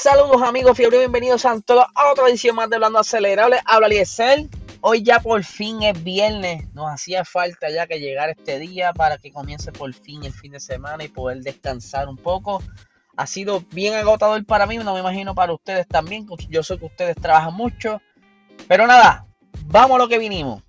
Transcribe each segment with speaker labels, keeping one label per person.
Speaker 1: Saludos amigos fiebre, bienvenidos a todos a otra edición más de Hablando Acelerable. Habla Liesel. Hoy ya por fin es viernes. Nos hacía falta ya que llegara este día para que comience por fin el fin de semana y poder descansar un poco. Ha sido bien agotador para mí, no me imagino para ustedes también. Yo sé que ustedes trabajan mucho. Pero nada, vamos a lo que vinimos.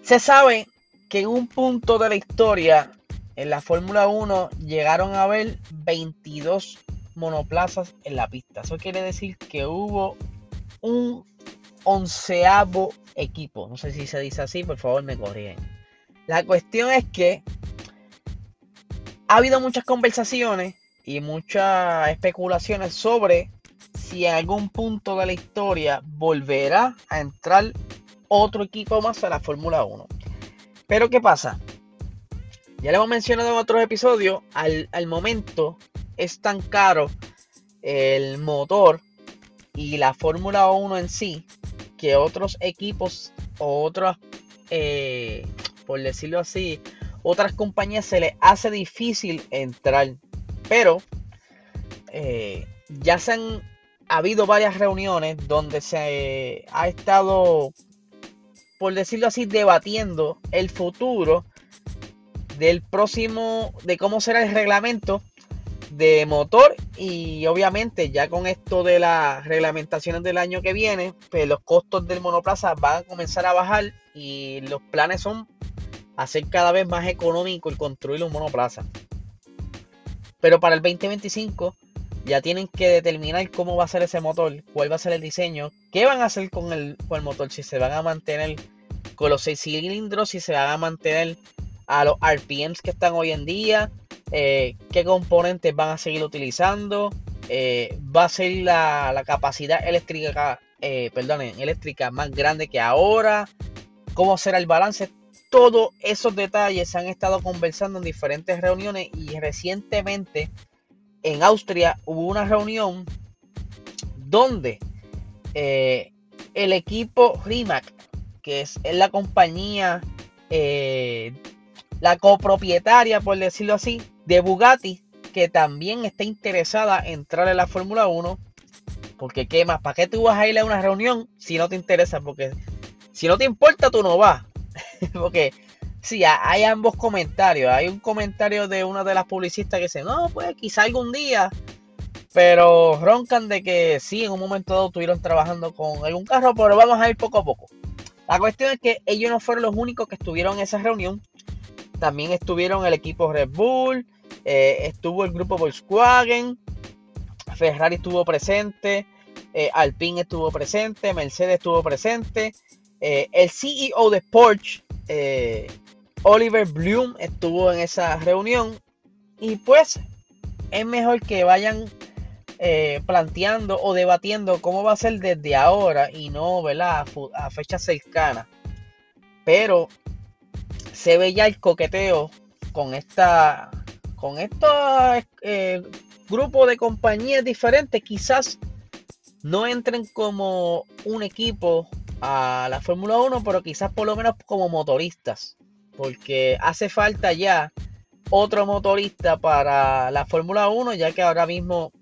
Speaker 1: Se sabe que en un punto de la historia en la Fórmula 1 llegaron a haber 22 monoplazas en la pista. Eso quiere decir que hubo un onceavo equipo. No sé si se dice así, por favor me corrigen. La cuestión es que ha habido muchas conversaciones y muchas especulaciones sobre si en algún punto de la historia volverá a entrar otro equipo más a la Fórmula 1. Pero ¿qué pasa? Ya le hemos mencionado en otros episodios, al, al momento es tan caro el motor y la Fórmula 1 en sí que otros equipos o otras, eh, por decirlo así, otras compañías se les hace difícil entrar. Pero eh, ya se han habido varias reuniones donde se ha estado, por decirlo así, debatiendo el futuro del próximo, de cómo será el reglamento de motor y obviamente ya con esto de las reglamentaciones del año que viene, pues los costos del monoplaza van a comenzar a bajar y los planes son hacer cada vez más económico el construir un monoplaza. Pero para el 2025 ya tienen que determinar cómo va a ser ese motor, cuál va a ser el diseño, qué van a hacer con el, con el motor, si se van a mantener con los 6 cilindros, si se van a mantener a los RPMs que están hoy en día, eh, qué componentes van a seguir utilizando, eh, va a ser la, capacidad eléctrica, eh, eléctrica más grande que ahora, cómo será el balance. Todos esos detalles se han estado conversando en diferentes reuniones y recientemente en Austria hubo una reunión donde el equipo Rimac, que es, la compañía la copropietaria, por decirlo así, de Bugatti, que también está interesada en entrar en la Fórmula 1. Porque, ¿qué más? ¿Para qué tú vas a ir a una reunión si no te interesa? Porque si no te importa, tú no vas. porque, sí, hay ambos comentarios. Hay un comentario de una de las publicistas que dice, no, pues quizá algún día. Pero roncan de que sí, en un momento dado estuvieron trabajando con algún carro, pero vamos a ir poco a poco. La cuestión es que ellos no fueron los únicos que estuvieron en esa reunión. También estuvieron el equipo Red Bull, eh, estuvo el grupo Volkswagen, Ferrari estuvo presente, eh, Alpine estuvo presente, Mercedes estuvo presente, eh, el CEO de Porsche, Oliver Bloom, estuvo en esa reunión. Y pues es mejor que vayan planteando o debatiendo cómo va a ser desde ahora y no ¿verdad? a fecha cercana. Pero se ve ya el coqueteo con esta con estos eh, grupos de compañías diferentes quizás no entren como un equipo a la Fórmula 1 pero quizás por lo menos como motoristas porque hace falta ya otro motorista para la Fórmula 1 ya que ahora mismo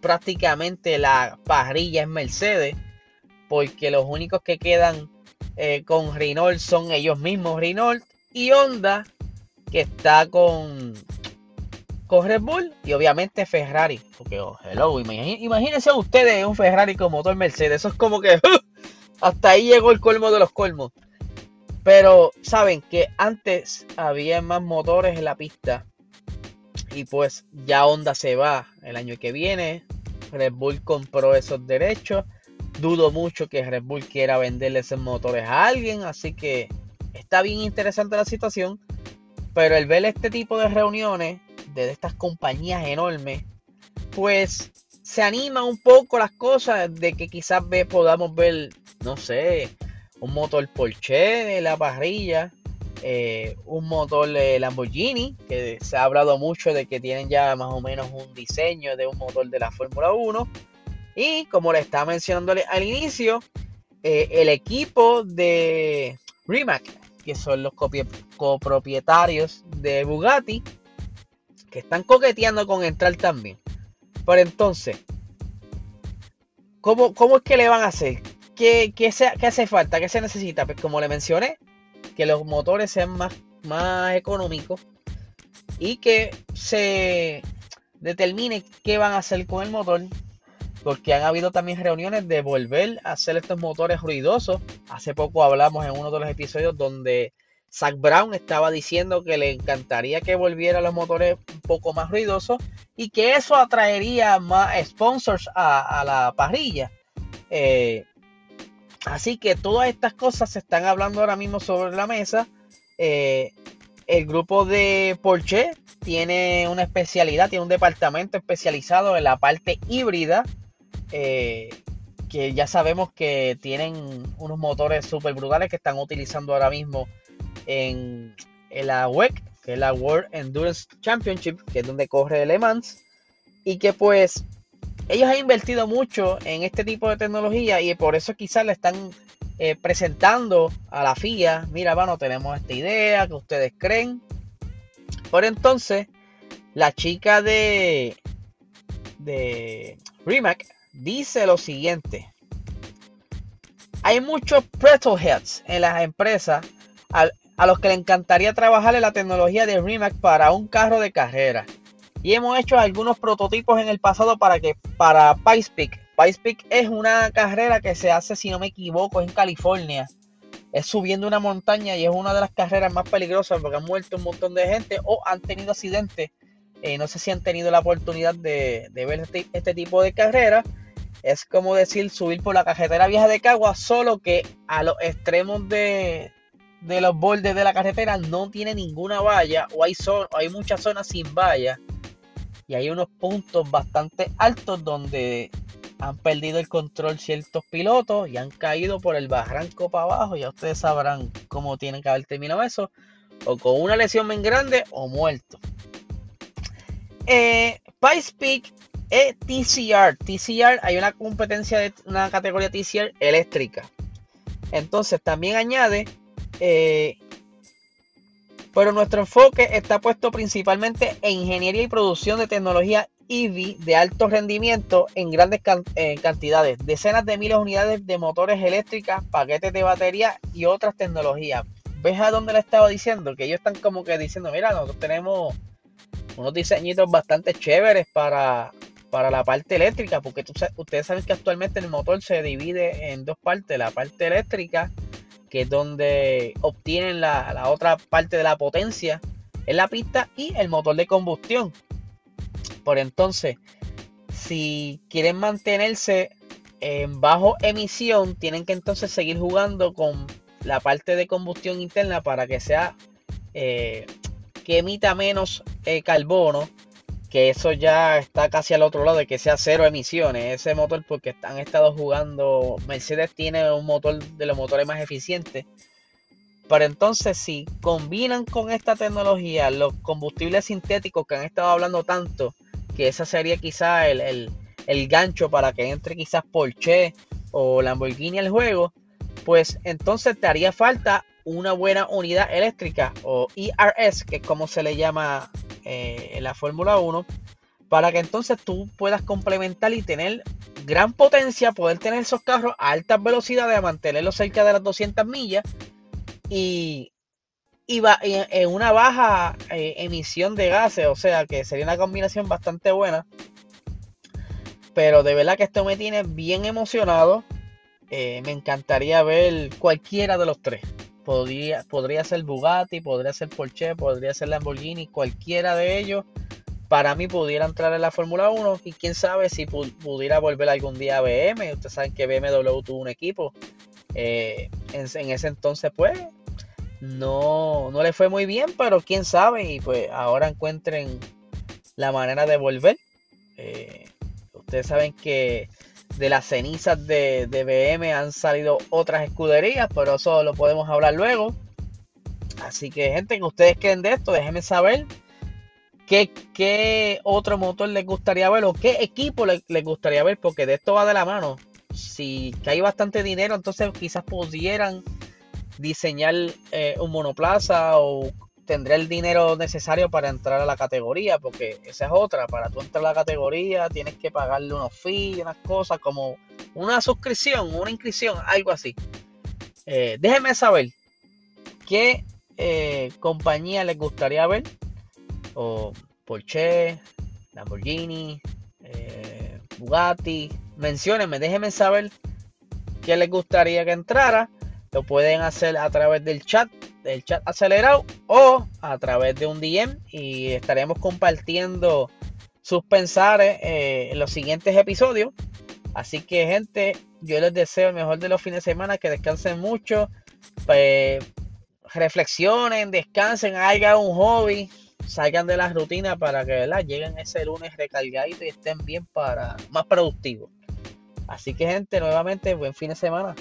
Speaker 1: prácticamente la parrilla es Mercedes porque los únicos que quedan eh, con Renault son ellos mismos Renault y Honda, que está con, con Red Bull y obviamente Ferrari. Porque, oh, hello, imagínense ustedes un Ferrari con motor Mercedes. Eso es como que hasta ahí llegó el colmo de los colmos. Pero saben que antes había más motores en la pista. Y pues ya Honda se va el año que viene. Red Bull compró esos derechos. Dudo mucho que Red Bull quiera venderle esos motores a alguien. Así que está bien interesante la situación, pero el ver este tipo de reuniones de estas compañías enormes, pues se anima un poco las cosas de que quizás podamos ver, no sé, un motor Porsche en la parrilla, eh, un motor Lamborghini, que se ha hablado mucho de que tienen ya más o menos un diseño de un motor de la Fórmula 1. Y como le estaba mencionando al inicio, eh, el equipo de Rimac que son los copropietarios de Bugatti, que están coqueteando con entrar también. Pero entonces, ¿cómo, cómo es que le van a hacer? ¿Qué, qué, ¿Qué hace falta? ¿Qué se necesita? Pues como le mencioné, que los motores sean más, más económicos y que se determine qué van a hacer con el motor. Porque han habido también reuniones de volver a hacer estos motores ruidosos. Hace poco hablamos en uno de los episodios donde Zach Brown estaba diciendo que le encantaría que volvieran los motores poco más ruidosos y que eso atraería más sponsors a, la parrilla. Eh, así que todas estas cosas se están hablando ahora mismo sobre la mesa. Eh, el grupo de Porsche tiene una especialidad, tiene un departamento especializado en la parte híbrida. Eh, que ya sabemos que tienen unos motores súper brutales que están utilizando ahora mismo en, la WEC, que es la World Endurance Championship, que es donde corre Le Mans, y que pues ellos han invertido mucho en este tipo de tecnología y por eso quizás le están eh, presentando a la FIA, mira, bueno, tenemos esta idea que ustedes creen. Por entonces, la chica de, de Rimac dice lo siguiente. Hay muchos pretzel heads en las empresas a los que le encantaría trabajar en la tecnología de Rimac para un carro de carrera. Y hemos hecho algunos prototipos en el pasado para que para Peak. Peak es una carrera que se hace, si no me equivoco, en California. Es subiendo una montaña y es una de las carreras más peligrosas porque han muerto un montón de gente o han tenido accidentes. Eh, no sé si han tenido la oportunidad de, ver este, este, tipo de carrera. Es como decir subir por la carretera vieja de Cagua, solo que a los extremos de, de los bordes de la carretera no tiene ninguna valla o hay, hay muchas zonas sin valla y hay unos puntos bastante altos donde han perdido el control ciertos pilotos y han caído por el barranco para abajo. Ya ustedes sabrán cómo tienen que haber terminado eso. O con una lesión bien grande o muerto. Eh, Peak es TCR. TCR, hay una competencia de una categoría TCR eléctrica. Entonces también añade eh, pero nuestro enfoque está puesto principalmente en ingeniería y producción de tecnología EV de alto rendimiento en grandes cantidades, decenas de miles de unidades de motores eléctricas, paquetes de batería y otras tecnologías. ¿Ves a dónde le estaba diciendo? Que ellos están como que diciendo, mira, nosotros tenemos unos diseñitos bastante chéveres para, para la parte eléctrica, porque ustedes saben que actualmente el motor se divide en dos partes, la parte eléctrica que es donde obtienen la, otra parte de la potencia en la pista y el motor de combustión. Por entonces, si quieren mantenerse en bajo emisión, tienen que entonces seguir jugando con la parte de combustión interna para que sea eh, que emita menos eh, carbono que eso ya está casi al otro lado de que sea cero emisiones. Ese motor, porque han estado jugando, Mercedes tiene un motor de los motores más eficientes. Pero entonces, si combinan con esta tecnología los combustibles sintéticos que han estado hablando tanto, que esa sería quizá el, el gancho para que entre quizás Porsche o Lamborghini al juego, pues entonces te haría falta una buena unidad eléctrica o ERS, que es como se le llama eh, en la Fórmula 1, para que entonces tú puedas complementar y tener gran potencia, poder tener esos carros a altas velocidades, mantenerlos cerca de las 200 millas y, y en una baja eh, emisión de gases, o sea que sería una combinación bastante buena. Pero de verdad que esto me tiene bien emocionado. Eh, me encantaría ver cualquiera de los tres. Podría, podría ser Bugatti, podría ser Porsche, podría ser Lamborghini, cualquiera de ellos. Para mí pudiera entrar en la Fórmula 1 y quién sabe si pudiera volver algún día a BM. Ustedes saben que BMW tuvo un equipo. Eh, en, ese entonces, pues, no, no le fue muy bien, pero quién sabe. Y pues ahora encuentren la manera de volver. Eh, ustedes saben que de las cenizas de, BM han salido otras escuderías, pero eso lo podemos hablar luego. Así que, gente, que ustedes creen de esto, déjenme saber qué, qué otro motor les gustaría ver o qué equipo les, gustaría ver, porque de esto va de la mano. Si hay bastante dinero, entonces quizás pudieran diseñar eh, un monoplaza o tendré el dinero necesario para entrar a la categoría, porque esa es otra, para tú entrar a la categoría tienes que pagarle unos fees, unas cosas como una suscripción, una inscripción, algo así. Eh, déjenme saber qué eh, compañía les gustaría ver, o Porsche, Lamborghini, eh, Bugatti, menciónenme, déjenme saber qué les gustaría que entrara. Lo pueden hacer a través del chat del chat acelerado o a través de un DM y estaremos compartiendo sus pensares eh, en los siguientes episodios. Así que gente, yo les deseo el mejor de los fines de semana, que descansen mucho, pues, reflexionen, descansen, hagan un hobby, salgan de las rutinas para que ¿verdad? lleguen ese lunes recargaditos y estén bien para más productivos. Así que gente, nuevamente, buen fin de semana.